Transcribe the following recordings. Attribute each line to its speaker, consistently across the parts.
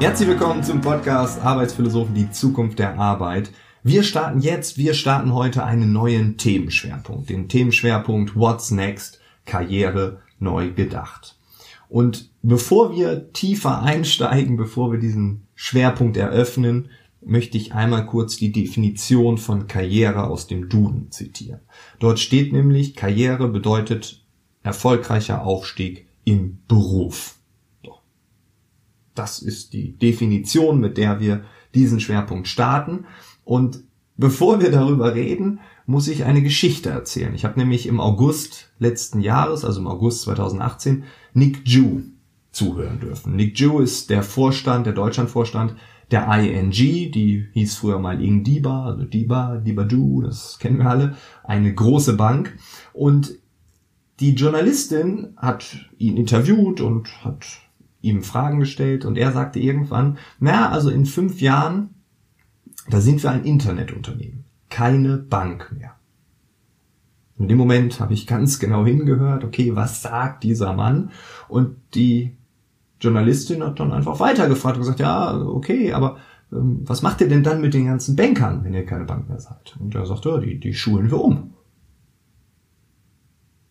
Speaker 1: Herzlich willkommen zum Podcast Arbeitsphilosophen, die Zukunft der Arbeit. Wir starten jetzt, wir starten heute einen neuen Themenschwerpunkt, den Themenschwerpunkt What's Next, Karriere neu gedacht. Und bevor wir tiefer einsteigen, bevor wir diesen Schwerpunkt eröffnen, möchte ich einmal kurz die Definition von Karriere aus dem Duden zitieren. Dort steht nämlich, Karriere bedeutet erfolgreicher Aufstieg im Beruf. Das ist die Definition, mit der wir diesen Schwerpunkt starten. Und bevor wir darüber reden, muss ich eine Geschichte erzählen. Ich habe nämlich im August letzten Jahres, also im August 2018, Nick Ju zuhören dürfen. Nick Ju ist der Vorstand, der Deutschlandvorstand der ING, die hieß früher mal Ing Diba, also Diba, Diba Ju, das kennen wir alle, eine große Bank. Und die Journalistin hat ihn interviewt und hat ihm Fragen gestellt und er sagte irgendwann, na, also in fünf Jahren, da sind wir ein Internetunternehmen, keine Bank mehr. In dem Moment habe ich ganz genau hingehört, okay, was sagt dieser Mann? Und die Journalistin hat dann einfach weitergefragt und gesagt, ja, okay, aber ähm, was macht ihr denn dann mit den ganzen Bankern, wenn ihr keine Bank mehr seid? Und er sagt, ja, die, die schulen wir um.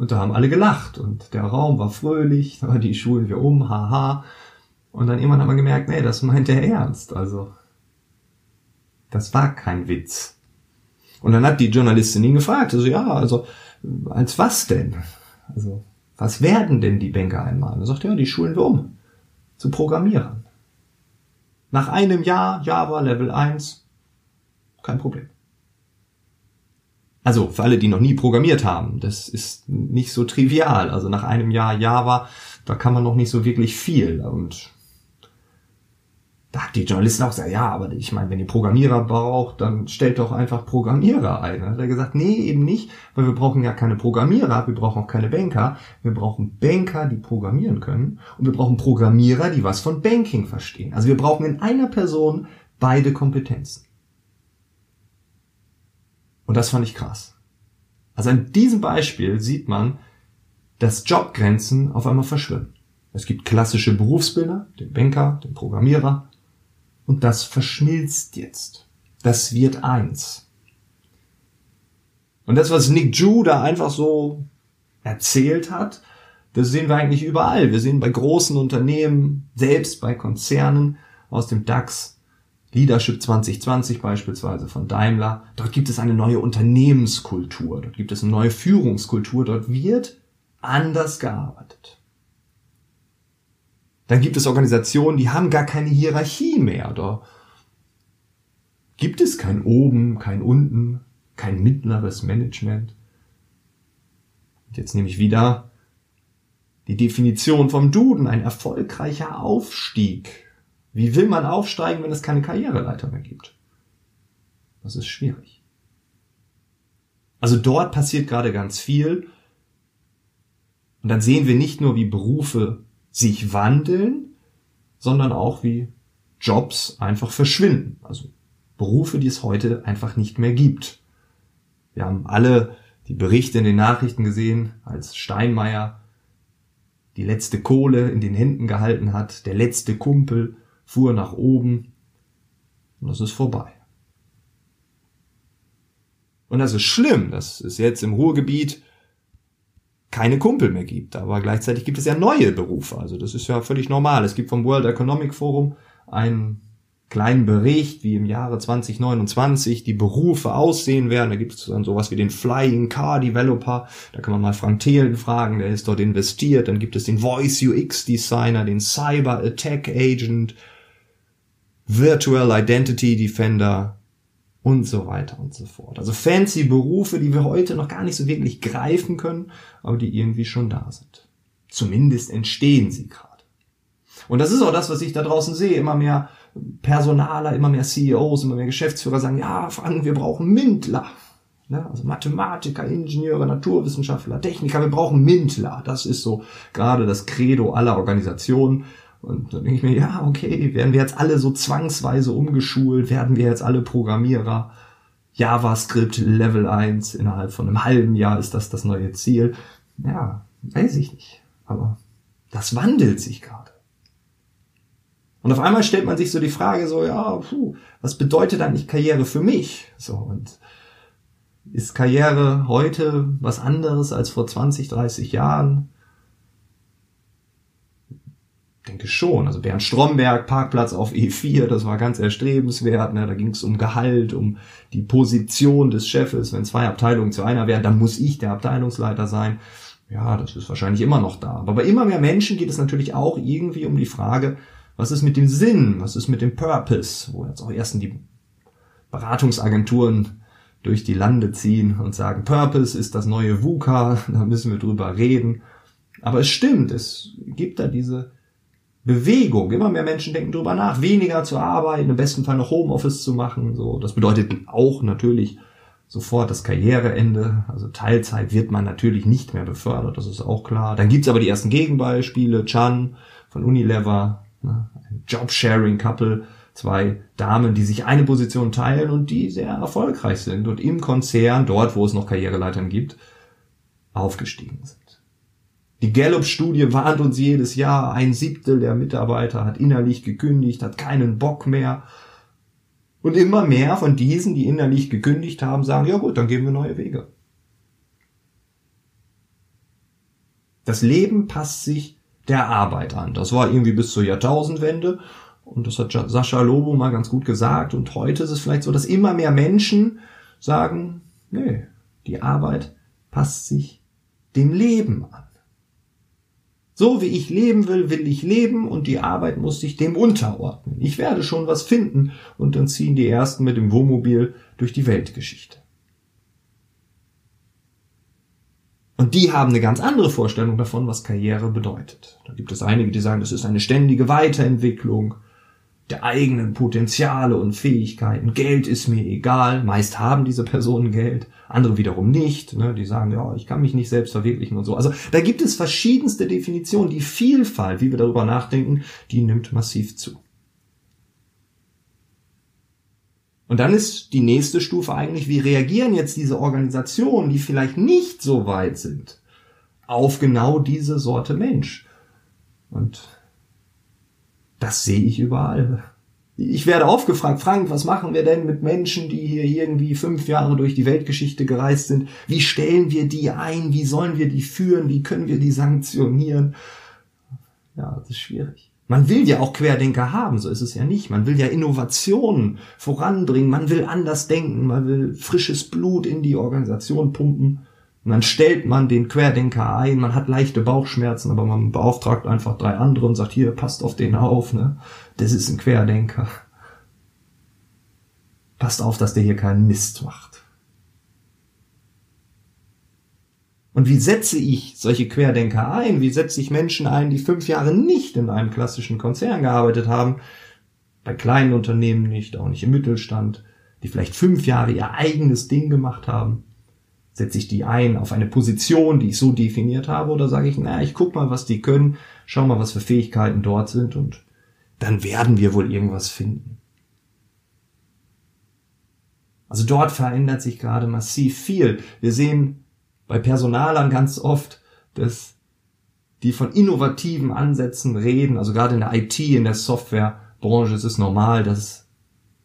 Speaker 1: Und da haben alle gelacht und der Raum war fröhlich, die schulen wir um, haha. Und dann irgendwann hat man gemerkt, nee, das meint er ernst. Also, das war kein Witz. Und dann hat die Journalistin ihn gefragt, also ja, also, als was denn? Also, was werden denn die Banker einmal? Und er sagt, ja, die schulen wir um. Zu Programmierern. Nach einem Jahr Java Level 1, kein Problem. Also für alle, die noch nie programmiert haben, das ist nicht so trivial. Also nach einem Jahr Java, da kann man noch nicht so wirklich viel. Und da hat die Journalisten auch gesagt, ja, aber ich meine, wenn ihr Programmierer braucht, dann stellt doch einfach Programmierer ein. Dann hat er gesagt, nee, eben nicht, weil wir brauchen ja keine Programmierer, wir brauchen auch keine Banker. Wir brauchen Banker, die programmieren können. Und wir brauchen Programmierer, die was von Banking verstehen. Also wir brauchen in einer Person beide Kompetenzen. Und das fand ich krass. Also an diesem Beispiel sieht man, dass Jobgrenzen auf einmal verschwimmen. Es gibt klassische Berufsbilder, den Banker, den Programmierer, und das verschmilzt jetzt. Das wird eins. Und das, was Nick Ju da einfach so erzählt hat, das sehen wir eigentlich überall. Wir sehen bei großen Unternehmen, selbst bei Konzernen aus dem DAX, Leadership 2020 beispielsweise von Daimler. Dort gibt es eine neue Unternehmenskultur, dort gibt es eine neue Führungskultur, dort wird anders gearbeitet. Dann gibt es Organisationen, die haben gar keine Hierarchie mehr. Da gibt es kein Oben, kein Unten, kein mittleres Management. Und jetzt nehme ich wieder die Definition vom Duden, ein erfolgreicher Aufstieg wie will man aufsteigen, wenn es keine Karriereleiter mehr gibt? Das ist schwierig. Also dort passiert gerade ganz viel. Und dann sehen wir nicht nur, wie Berufe sich wandeln, sondern auch, wie Jobs einfach verschwinden. Also Berufe, die es heute einfach nicht mehr gibt. Wir haben alle die Berichte in den Nachrichten gesehen, als Steinmeier die letzte Kohle in den Händen gehalten hat, der letzte Kumpel, fuhr nach oben und das ist vorbei. Und das ist schlimm, dass es jetzt im Ruhrgebiet keine Kumpel mehr gibt. Aber gleichzeitig gibt es ja neue Berufe. Also das ist ja völlig normal. Es gibt vom World Economic Forum einen kleinen Bericht, wie im Jahre 2029 die Berufe aussehen werden. Da gibt es dann sowas wie den Flying Car Developer. Da kann man mal Frank Thelen fragen, der ist dort investiert. Dann gibt es den Voice UX Designer, den Cyber Attack Agent, Virtual Identity Defender und so weiter und so fort. Also fancy Berufe, die wir heute noch gar nicht so wirklich greifen können, aber die irgendwie schon da sind. Zumindest entstehen sie gerade. Und das ist auch das, was ich da draußen sehe. Immer mehr Personaler, immer mehr CEOs, immer mehr Geschäftsführer sagen, ja, Frank, wir brauchen Mintler. Ne? Also Mathematiker, Ingenieure, Naturwissenschaftler, Techniker, wir brauchen Mintler. Das ist so gerade das Credo aller Organisationen. Und dann denke ich mir, ja, okay, werden wir jetzt alle so zwangsweise umgeschult, werden wir jetzt alle Programmierer, JavaScript Level 1 innerhalb von einem halben Jahr ist das das neue Ziel. Ja, weiß ich nicht. Aber das wandelt sich gerade. Und auf einmal stellt man sich so die Frage so, ja, puh, was bedeutet eigentlich Karriere für mich? So, und ist Karriere heute was anderes als vor 20, 30 Jahren? Denke schon. Also Bernd Stromberg, Parkplatz auf E4, das war ganz erstrebenswert. Ne? Da ging es um Gehalt, um die Position des Chefes. Wenn zwei Abteilungen zu einer wären, dann muss ich der Abteilungsleiter sein. Ja, das ist wahrscheinlich immer noch da. Aber bei immer mehr Menschen geht es natürlich auch irgendwie um die Frage, was ist mit dem Sinn? Was ist mit dem Purpose? Wo jetzt auch erst die Beratungsagenturen durch die Lande ziehen und sagen, Purpose ist das neue VUCA, da müssen wir drüber reden. Aber es stimmt, es gibt da diese Bewegung. Immer mehr Menschen denken drüber nach, weniger zu arbeiten, im besten Fall noch Homeoffice zu machen. So, das bedeutet auch natürlich sofort das Karriereende. Also Teilzeit wird man natürlich nicht mehr befördert, das ist auch klar. Dann gibt's aber die ersten Gegenbeispiele. Chan von Unilever, ne, ein Job-Sharing-Couple, zwei Damen, die sich eine Position teilen und die sehr erfolgreich sind und im Konzern, dort wo es noch Karriereleitern gibt, aufgestiegen sind. Die Gallup-Studie warnt uns jedes Jahr, ein Siebtel der Mitarbeiter hat innerlich gekündigt, hat keinen Bock mehr. Und immer mehr von diesen, die innerlich gekündigt haben, sagen, ja gut, dann gehen wir neue Wege. Das Leben passt sich der Arbeit an. Das war irgendwie bis zur Jahrtausendwende. Und das hat Sascha Lobo mal ganz gut gesagt. Und heute ist es vielleicht so, dass immer mehr Menschen sagen, nee, die Arbeit passt sich dem Leben an. So wie ich leben will, will ich leben und die Arbeit muss sich dem unterordnen. Ich werde schon was finden und dann ziehen die Ersten mit dem Wohnmobil durch die Weltgeschichte. Und die haben eine ganz andere Vorstellung davon, was Karriere bedeutet. Da gibt es einige, die sagen, das ist eine ständige Weiterentwicklung der eigenen Potenziale und Fähigkeiten. Geld ist mir egal. Meist haben diese Personen Geld, andere wiederum nicht. Ne? Die sagen, ja, ich kann mich nicht selbst verwirklichen und so. Also da gibt es verschiedenste Definitionen. Die Vielfalt, wie wir darüber nachdenken, die nimmt massiv zu. Und dann ist die nächste Stufe eigentlich, wie reagieren jetzt diese Organisationen, die vielleicht nicht so weit sind, auf genau diese Sorte Mensch? Und das sehe ich überall. Ich werde aufgefragt, Frank, was machen wir denn mit Menschen, die hier irgendwie fünf Jahre durch die Weltgeschichte gereist sind? Wie stellen wir die ein? Wie sollen wir die führen? Wie können wir die sanktionieren? Ja, das ist schwierig. Man will ja auch Querdenker haben, so ist es ja nicht. Man will ja Innovationen voranbringen, man will anders denken, man will frisches Blut in die Organisation pumpen. Und dann stellt man den Querdenker ein, man hat leichte Bauchschmerzen, aber man beauftragt einfach drei andere und sagt, hier, passt auf den auf, ne? Das ist ein Querdenker. Passt auf, dass der hier keinen Mist macht. Und wie setze ich solche Querdenker ein? Wie setze ich Menschen ein, die fünf Jahre nicht in einem klassischen Konzern gearbeitet haben? Bei kleinen Unternehmen nicht, auch nicht im Mittelstand, die vielleicht fünf Jahre ihr eigenes Ding gemacht haben Setze ich die ein auf eine Position, die ich so definiert habe, oder sage ich, na, ich guck mal, was die können, schau mal, was für Fähigkeiten dort sind und dann werden wir wohl irgendwas finden. Also dort verändert sich gerade massiv viel. Wir sehen bei Personalern ganz oft, dass die von innovativen Ansätzen reden, also gerade in der IT, in der Softwarebranche ist es normal, dass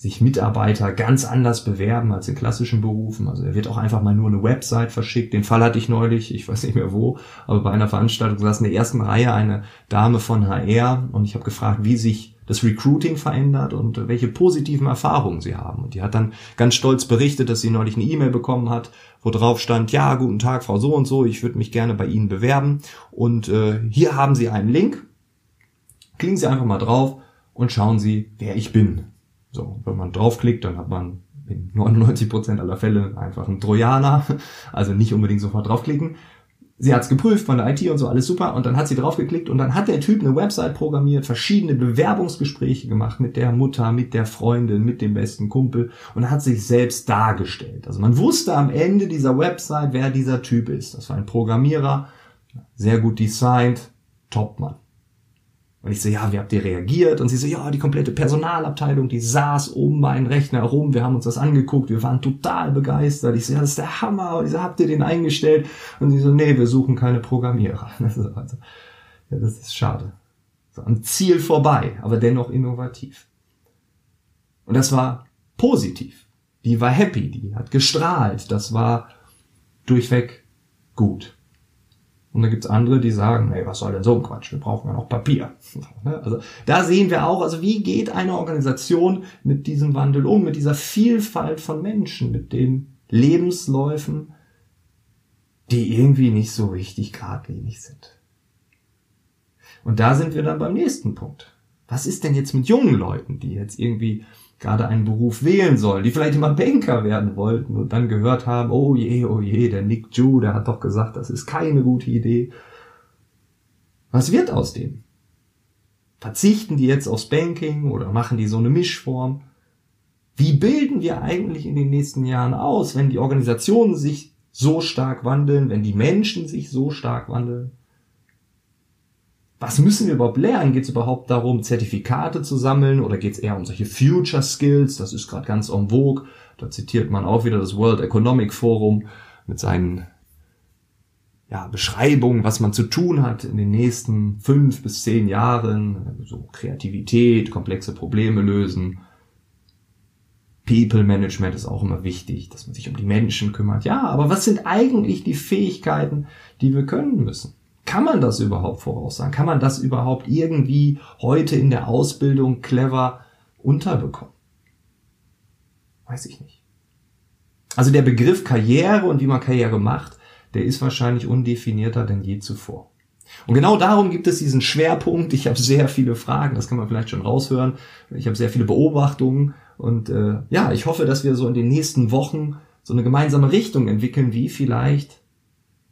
Speaker 1: sich Mitarbeiter ganz anders bewerben als in klassischen Berufen. Also er wird auch einfach mal nur eine Website verschickt. Den Fall hatte ich neulich, ich weiß nicht mehr wo, aber bei einer Veranstaltung saß in der ersten Reihe eine Dame von HR und ich habe gefragt, wie sich das Recruiting verändert und welche positiven Erfahrungen sie haben. Und die hat dann ganz stolz berichtet, dass sie neulich eine E-Mail bekommen hat, wo drauf stand, ja, guten Tag, Frau so und so, ich würde mich gerne bei Ihnen bewerben. Und äh, hier haben Sie einen Link. Klicken Sie einfach mal drauf und schauen Sie, wer ich bin. So, wenn man draufklickt, dann hat man in 99% aller Fälle einfach einen Trojaner, also nicht unbedingt sofort draufklicken. Sie hat es geprüft von der IT und so, alles super. Und dann hat sie draufgeklickt und dann hat der Typ eine Website programmiert, verschiedene Bewerbungsgespräche gemacht mit der Mutter, mit der Freundin, mit dem besten Kumpel und hat sich selbst dargestellt. Also man wusste am Ende dieser Website, wer dieser Typ ist. Das war ein Programmierer, sehr gut designt, Topmann. Und ich so, ja, wie habt ihr reagiert? Und sie so, ja, die komplette Personalabteilung, die saß um meinen Rechner herum, wir haben uns das angeguckt, wir waren total begeistert. Ich so, ja, das ist der Hammer. Und ich so, habt ihr den eingestellt? Und sie so, nee, wir suchen keine Programmierer. Also, ja, das ist schade. am Ziel vorbei, aber dennoch innovativ. Und das war positiv. Die war happy, die hat gestrahlt, das war durchweg gut. Und dann gibt's andere, die sagen, hey, was soll denn so ein Quatsch? Wir brauchen ja noch Papier. Also da sehen wir auch, also wie geht eine Organisation mit diesem Wandel um, mit dieser Vielfalt von Menschen, mit den Lebensläufen, die irgendwie nicht so richtig geradlinig sind. Und da sind wir dann beim nächsten Punkt. Was ist denn jetzt mit jungen Leuten, die jetzt irgendwie gerade einen Beruf wählen sollen, die vielleicht immer Banker werden wollten und dann gehört haben, oh je, oh je, der Nick Ju, der hat doch gesagt, das ist keine gute Idee. Was wird aus dem? Verzichten die jetzt aufs Banking oder machen die so eine Mischform? Wie bilden wir eigentlich in den nächsten Jahren aus, wenn die Organisationen sich so stark wandeln, wenn die Menschen sich so stark wandeln? Was müssen wir überhaupt lernen? Geht es überhaupt darum, Zertifikate zu sammeln oder geht es eher um solche Future Skills? Das ist gerade ganz en vogue. Da zitiert man auch wieder das World Economic Forum mit seinen ja, Beschreibungen, was man zu tun hat in den nächsten fünf bis zehn Jahren. So Kreativität, komplexe Probleme lösen. People Management ist auch immer wichtig, dass man sich um die Menschen kümmert. Ja, aber was sind eigentlich die Fähigkeiten, die wir können müssen? Kann man das überhaupt voraussagen? Kann man das überhaupt irgendwie heute in der Ausbildung clever unterbekommen? Weiß ich nicht. Also der Begriff Karriere und wie man Karriere macht, der ist wahrscheinlich undefinierter denn je zuvor. Und genau darum gibt es diesen Schwerpunkt. Ich habe sehr viele Fragen, das kann man vielleicht schon raushören. Ich habe sehr viele Beobachtungen und äh, ja, ich hoffe, dass wir so in den nächsten Wochen so eine gemeinsame Richtung entwickeln, wie vielleicht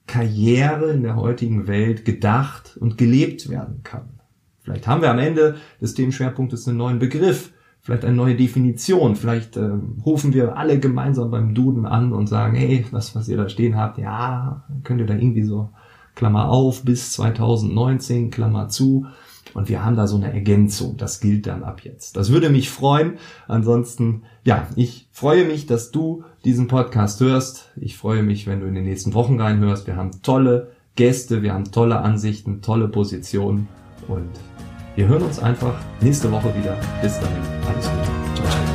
Speaker 1: Karriere in der heutigen Welt gedacht und gelebt werden kann. Vielleicht haben wir am Ende des Themenschwerpunktes einen neuen Begriff, vielleicht eine neue Definition, vielleicht äh, rufen wir alle gemeinsam beim Duden an und sagen, hey, das, was ihr da stehen habt, ja, könnt ihr da irgendwie so, Klammer auf, bis 2019, Klammer zu, und wir haben da so eine Ergänzung. Das gilt dann ab jetzt. Das würde mich freuen. Ansonsten, ja, ich freue mich, dass du diesen Podcast hörst. Ich freue mich, wenn du in den nächsten Wochen reinhörst. Wir haben tolle Gäste, wir haben tolle Ansichten, tolle Positionen und wir hören uns einfach nächste Woche wieder. Bis dahin, alles Gute. Ciao, ciao.